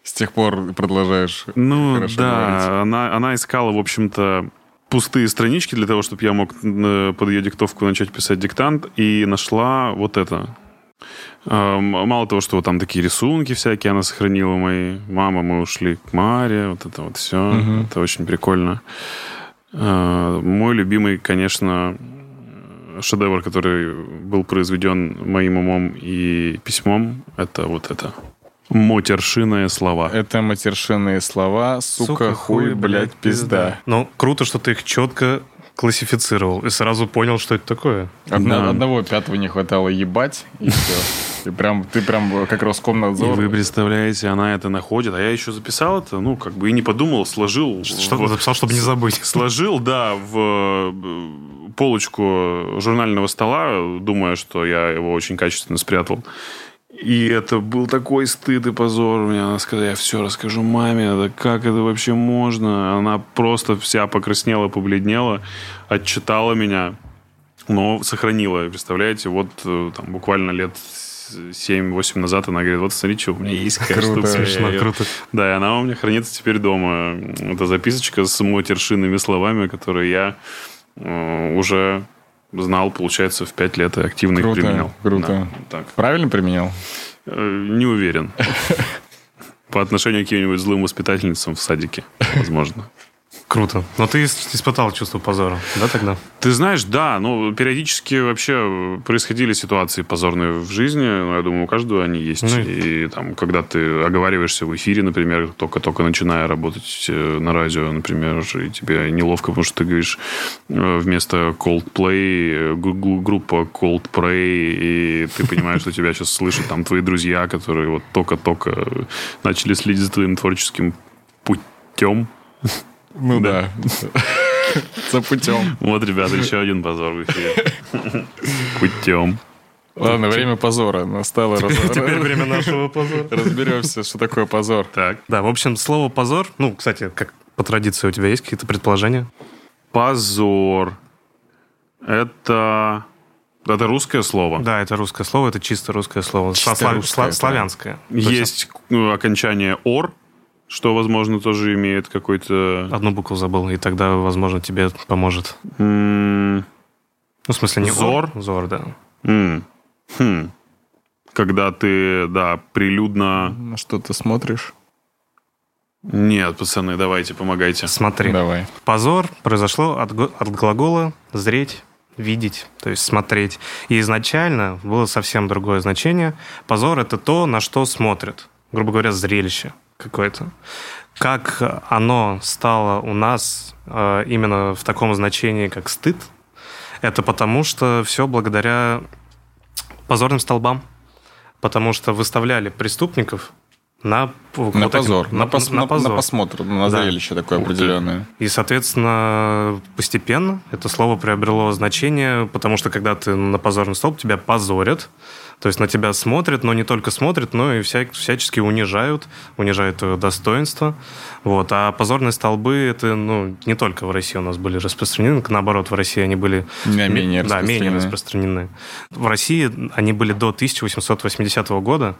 С тех пор продолжаешь ну хорошо да, говорить. она, она искала, в общем-то, пустые странички для того, чтобы я мог э, под ее диктовку начать писать диктант, и нашла вот это. Мало того, что вот там такие рисунки всякие она сохранила мои. Мама, мы ушли к Маре, вот это вот все. Мгм. Это очень прикольно. Э, Мой любимый, конечно, шедевр, который был произведен моим умом и письмом, это вот это. Мотершиные слова. Это матершинные слова, сука, хуй, блядь, пизда. Ну, круто, что ты их четко классифицировал и сразу понял, что это такое. Одна- Да. Одного пятого не хватало ебать, и *laughs* все. И прям, ты прям как И Роскомнадзор. вы представляете, она это находит, а я еще записал это, ну, как бы и не подумал, сложил. Что в- ты записал, чтобы не забыть? Сложил, да, в э, полочку журнального стола, думая, что я его очень качественно спрятал. И это был такой стыд и позор. Мне она сказала, я все расскажу маме, да как это вообще можно? Она просто вся покраснела, побледнела, отчитала меня, но сохранила. Представляете, вот э, там буквально лет 7-8 назад она говорит, вот смотри, что у меня есть какая Круто. штука». Смешно, Я- круто. да, и она у меня хранится теперь дома. Это записочка с матершинными словами, которые я э, уже знал, получается, в пять лет и активно Круто, их применял. круто. Да, так. Правильно применял? Э, Не уверен. *laughs* По отношению к каким-нибудь злым воспитательницам в садике, возможно. Круто. Но ты ис- испытал чувство позора, да, тогда? Ты знаешь, да, ну, периодически вообще происходили ситуации позорные в жизни, но я думаю, у каждого они есть. Ну И там, когда ты оговариваешься в эфире, например, только-только начиная работать э, на радио, например, и тебе неловко, потому что ты говоришь э, вместо Coldplay э, группа Coldplay, и ты понимаешь, что тебя сейчас слышат там твои друзья, которые вот только-только э, начали следить за твоим творческим путем. Ну да. *laughs* За путем. Вот, ребята, еще один позор в эфире. Путем. Ладно, время позора настало. раз- Теперь *laughs* время нашего позора. Разберемся, что такое позор. Так. Да, в общем, слово позор, ну, кстати, как по традиции у тебя есть какие-то предположения? Позор. Это... Это русское слово. Да, это русское слово, это чисто русское слово. Чисто Сла- русское, да. славянское. Есть ну, окончание «ор», что, возможно, тоже имеет какой-то... Одну букву забыл, и тогда, возможно, тебе поможет. Ну, в смысле, не Зор? ор, зор, да. хм. Когда ты, да, прилюдно... На что ты смотришь? Нет, пацаны, давайте, помогайте. Смотри. Давай. Позор произошло от, от глагола «зреть», «видеть», то есть «смотреть». И изначально было совсем другое значение. Позор — это то, на что смотрят. Грубо говоря, зрелище какое-то. Как оно стало у нас э, именно в таком значении, как стыд, это потому что все благодаря позорным столбам. Потому что выставляли преступников на, вот На этим- позор. На, пос- на- на позор. посмотр, на Да. зрелище такое определенное. И, соответственно, постепенно это слово приобрело значение, потому что когда ты на позорный столб, тебя позорят. То есть на тебя смотрят, но не только смотрят, но и вся- всячески унижают, унижают твое достоинство. Вот. А позорные столбы, это ну, не только в России у нас были распространены, наоборот, в России они были Не, менее да, менее распространены. распространены. В России они были до 1880 года.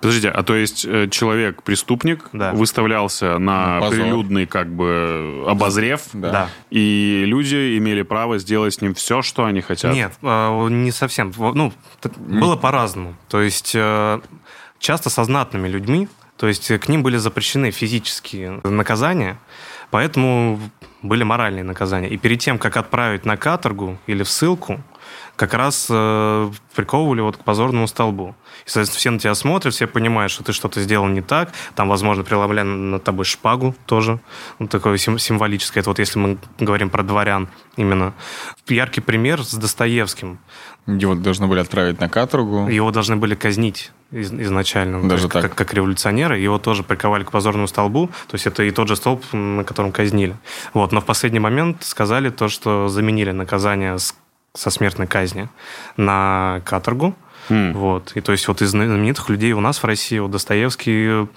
Подождите, а то есть э, человек-преступник Да. выставлялся на позор. прилюдный, как бы, обозрев, Да. Да. и люди имели право сделать с ним все, что они хотят. Нет, э, не совсем. Ну, было по-разному. То есть э, часто со знатными людьми, то есть к ним были запрещены физические наказания, поэтому были моральные наказания. И перед тем, как отправить на каторгу или в ссылку, как раз э, приковывали вот к позорному столбу. И, соответственно, все на тебя смотрят, все понимают, что ты что-то сделал не так. Там, возможно, преломляли над тобой шпагу тоже. Вот такое сим- символическое. Это вот если мы говорим про дворян именно. Яркий пример с Достоевским. Его должны были отправить на каторгу. Его должны были казнить из- изначально. Даже есть так? Как, как революционера. Его тоже приковали к позорному столбу. То есть это и тот же столб, на котором казнили. Вот. Но в последний момент сказали то, что заменили наказание с- со смертной казни на каторгу. М. Вот. И то есть вот из знаменитых людей у нас в России вот Достоевский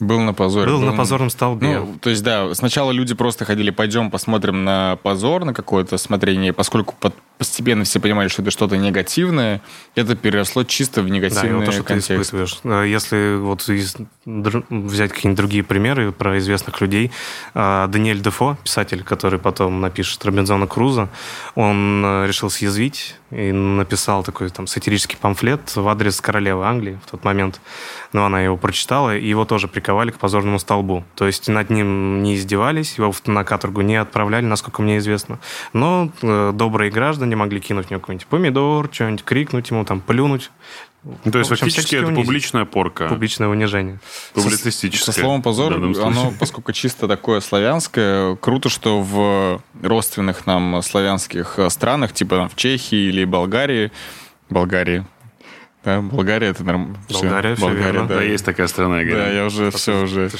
Был на позоре. был на позорном столбе. Ну, то есть, да, сначала люди просто ходили, пойдем посмотрим на позор, на какое-то смотрение, поскольку под- постепенно все понимали, что это что-то негативное, это переросло чисто в Да, негативный вот то, что контекст. ты испытываешь. Э, Если вот из взять какие-нибудь другие примеры про известных людей, э, Даниэль Дефо, писатель, который потом напишет Робинзона Круза, он э, решил съязвить и написал такой там сатирический памфлет в адрес королевы Англии в тот момент. Но она его прочитала, и его тоже приковали к позорному столбу. То есть над ним не издевались, его на каторгу не отправляли, насколько мне известно. Но э, добрые граждане могли кинуть в него какой-нибудь помидор, что-нибудь крикнуть ему, там, плюнуть. Ну, То есть общем, фактически это унизить. публичная порка. Публичное унижение. Публицистическая. Со словом позор, оно, поскольку чисто такое славянское, круто, что в родственных нам славянских странах, типа в Чехии или Болгарии, Болгарии, да, Болгария это нормально. Болгария, всё верно. Да, есть такая страна, Игорь. Да, я уже все уже.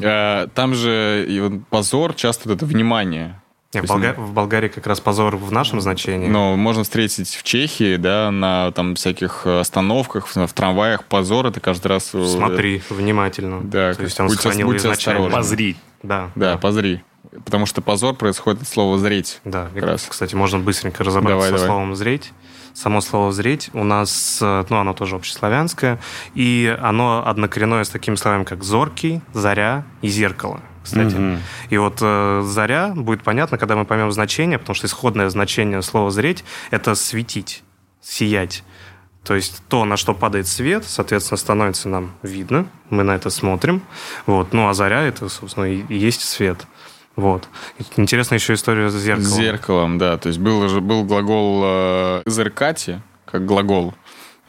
А, Там же и позор часто вот это внимание. Не, То в, Болга- в Болгарии как раз позор в нашем значении. Но можно встретить в Чехии, да, на там всяких остановках, в, в трамваях позор, это каждый раз... э, Смотри внимательно. Да, То есть он будь сохранил будь изначально. осторожен. Позри. Да, Да, позри. Потому что позор происходит от слова «зреть». Да, Как раз. кстати, можно быстренько разобраться Давай, со давай. словом «зреть». Само слово «зреть» у нас, э, ну, оно тоже общеславянское, и оно однокоренное с такими словами, как «зоркий», «заря» и «зеркало», кстати. Мгм. И вот э, «заря» будет понятно, когда мы поймем значение, потому что исходное значение слова «зреть» — это «светить», «сиять». То есть то, на что падает свет, соответственно, становится нам видно, мы на это смотрим. Вот. Ну, а заря — это, собственно, и и есть свет. Вот. Интересная еще история с зеркалом. С зеркалом, да. То есть был, же, был глагол э, «зеркати», как глагол.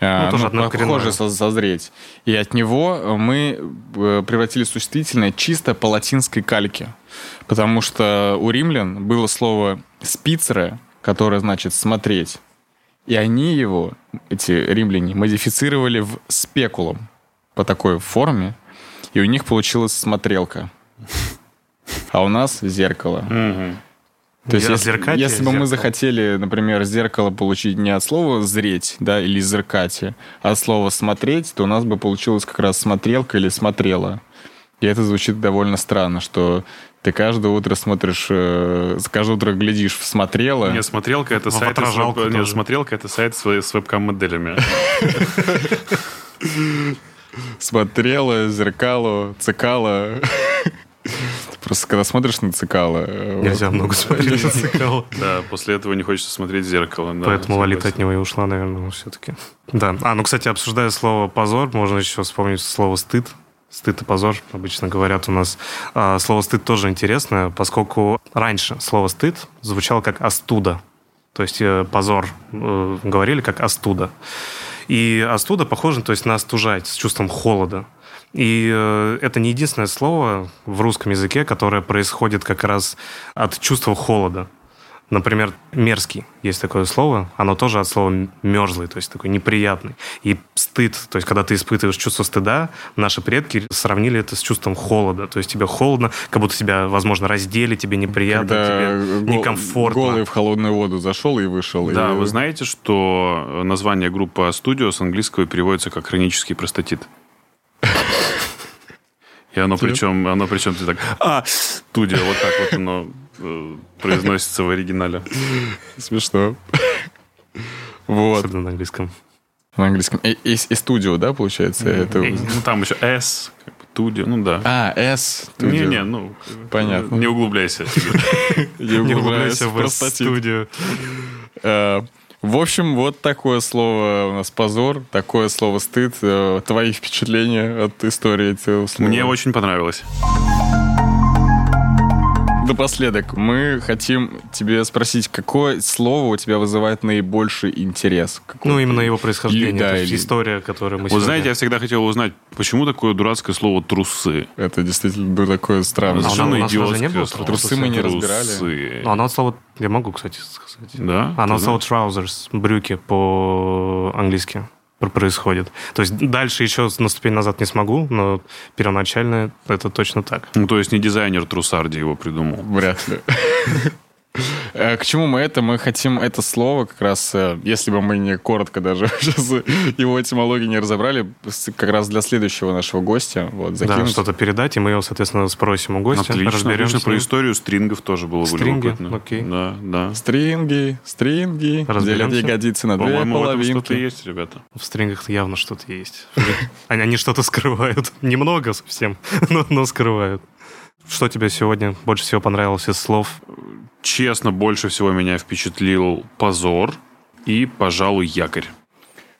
Э, Ну, тоже однокоренное. похоже со- созреть. И от него мы э, превратили существительное чисто по латинской кальке. Потому что у римлян было слово «спицере», которое значит «смотреть». И они его, эти римляне, модифицировали в спекулум по такой форме, и у них получилась смотрелка. А у нас зеркало. То есть, если, если бы мы захотели, например, зеркало получить не от слова зреть, да, или зеркати, а от слова смотреть, то у нас бы получилось как раз смотрелка или смотрела. И это звучит довольно странно, что ты каждое утро смотришь, э, каждое утро глядишь в смотрела. Не, смотрелка это сайт с веб- не, тоже. смотрелка это сайт с, с вебкам-моделями. *laughs* Смотрела, зеркало, цикало. Просто когда смотришь на цикало... э, Нельзя много *laughs* смотреть на зеркало. *laughs* Да, после этого не хочется смотреть в зеркало. Поэтому Лолита от него и ушла, наверное, все-таки. Да. А, ну, кстати, обсуждая слово «позор», можно еще вспомнить слово «стыд». Стыд и позор, обычно говорят у нас. А, слово «стыд» тоже интересно, поскольку раньше слово «стыд» звучало как «остуда». То есть э, позор э, говорили как «остуда». И «остуда» похоже то есть, на «остужать» с чувством холода. И э, это не единственное слово в русском языке, которое происходит как раз от чувства холода. Например, мерзкий есть такое слово, оно тоже от слова мерзлый, то есть такой неприятный. И стыд, то есть когда ты испытываешь чувство стыда, наши предки сравнили это с чувством холода. То есть тебе холодно, как будто тебя, возможно, раздели, тебе неприятно, Когда тебе гол- некомфортно. голый в холодную воду зашел и вышел. Да, и- вы знаете, что название группы Studio с английского переводится как хронический простатит. *laughs* И оно причем, оно причем ты так, а, студия, вот так вот оно э, произносится в оригинале. Смешно. Вот, Особенно на английском. на английском. И, и- и студио, да, получается? Это... Ну, там еще S, как бы, студия, ну да. А, S. Не-не, ну, Понятно. не углубляйся. Не углубляйся в простатит. В общем, вот такое слово у нас позор, такое слово стыд. Э, Твои впечатления от истории этого слова? Мне очень понравилось. Напоследок, мы хотим тебе спросить, какое слово у тебя вызывает наибольший интерес? Какое Ну, именно его происхождение, Или- да, то есть или- история, которую мы Вот сегодня- знаете, я всегда хотел узнать, почему такое дурацкое слово «трусы»? Это действительно было такое странное. А у Совершенно нас идиотское не было слово. Трусы мы не разбирали. Трусы. Ну, оно от слова... Я могу, кстати, сказать. Да? Оно от слова trousers, брюки по-английски происходит. То есть дальше еще на ступень назад не смогу, но первоначально это точно так. Ну, то есть не дизайнер Трусарди его придумал. Вряд ли. Э, К чему мы это? Мы хотим это слово как раз, э, если бы мы не коротко даже *laughs* сейчас его этимологию не разобрали, как раз для следующего нашего гостя. Вот, Да, закинуть. что-то передать, и мы его, соответственно, спросим у гостя, Отлично, разберемся. отлично. Про историю стрингов тоже было бы Стринги, любопытно. окей. Да, да. Стринги, стринги, Разберемся. делят ягодицы на две этом что-то половинки. есть, ребята. В стрингах явно что-то есть. Они, что-то скрывают. *laughs* Немного совсем, *laughs* но скрывают. Что тебе сегодня больше всего понравилось из слов? Честно, больше всего меня впечатлил позор и, пожалуй, якорь.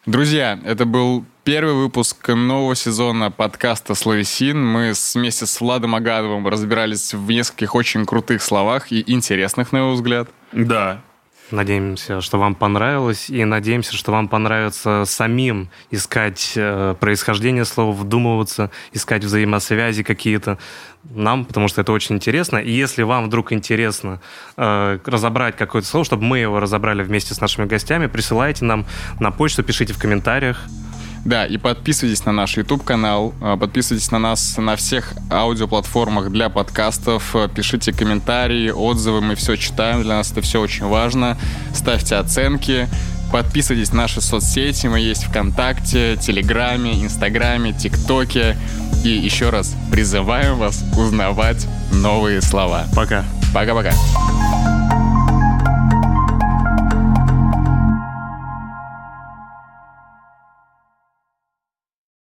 Друзья, это был первый выпуск нового сезона подкаста «Словесин». Мы вместе с Владом Агановым разбирались в нескольких очень крутых словах и интересных, на его взгляд. Да. Надеемся, что вам понравилось, и надеемся, что вам понравится самим искать э, происхождение слова, вдумываться, искать взаимосвязи какие-то нам, потому что это очень интересно. И если вам вдруг интересно э, разобрать какое-то слово, чтобы мы его разобрали вместе с нашими гостями, присылайте нам на почту, пишите в комментариях. Да, и подписывайтесь на наш YouTube-канал, э, подписывайтесь на нас на всех аудиоплатформах для подкастов, э, пишите комментарии, отзывы, мы все читаем, для нас это все очень важно. Ставьте оценки, подписывайтесь на наши соцсети, мы есть ВКонтакте, Телеграме, Инстаграме, ТикТоке. И еще раз призываем вас узнавать новые слова. Пока. Пока-пока.